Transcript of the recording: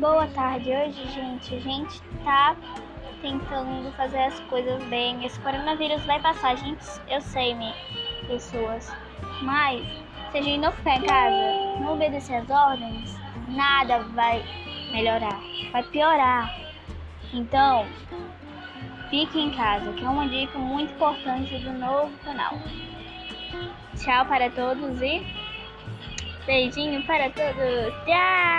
Boa tarde. Hoje, gente, a gente tá tentando fazer as coisas bem. Esse coronavírus vai passar, gente. Eu sei, me pessoas. Mas, se a gente não ficar em casa, não obedecer as ordens, nada vai melhorar. Vai piorar. Então, fique em casa, que é uma dica muito importante do novo canal. Tchau para todos e beijinho para todos. Tchau!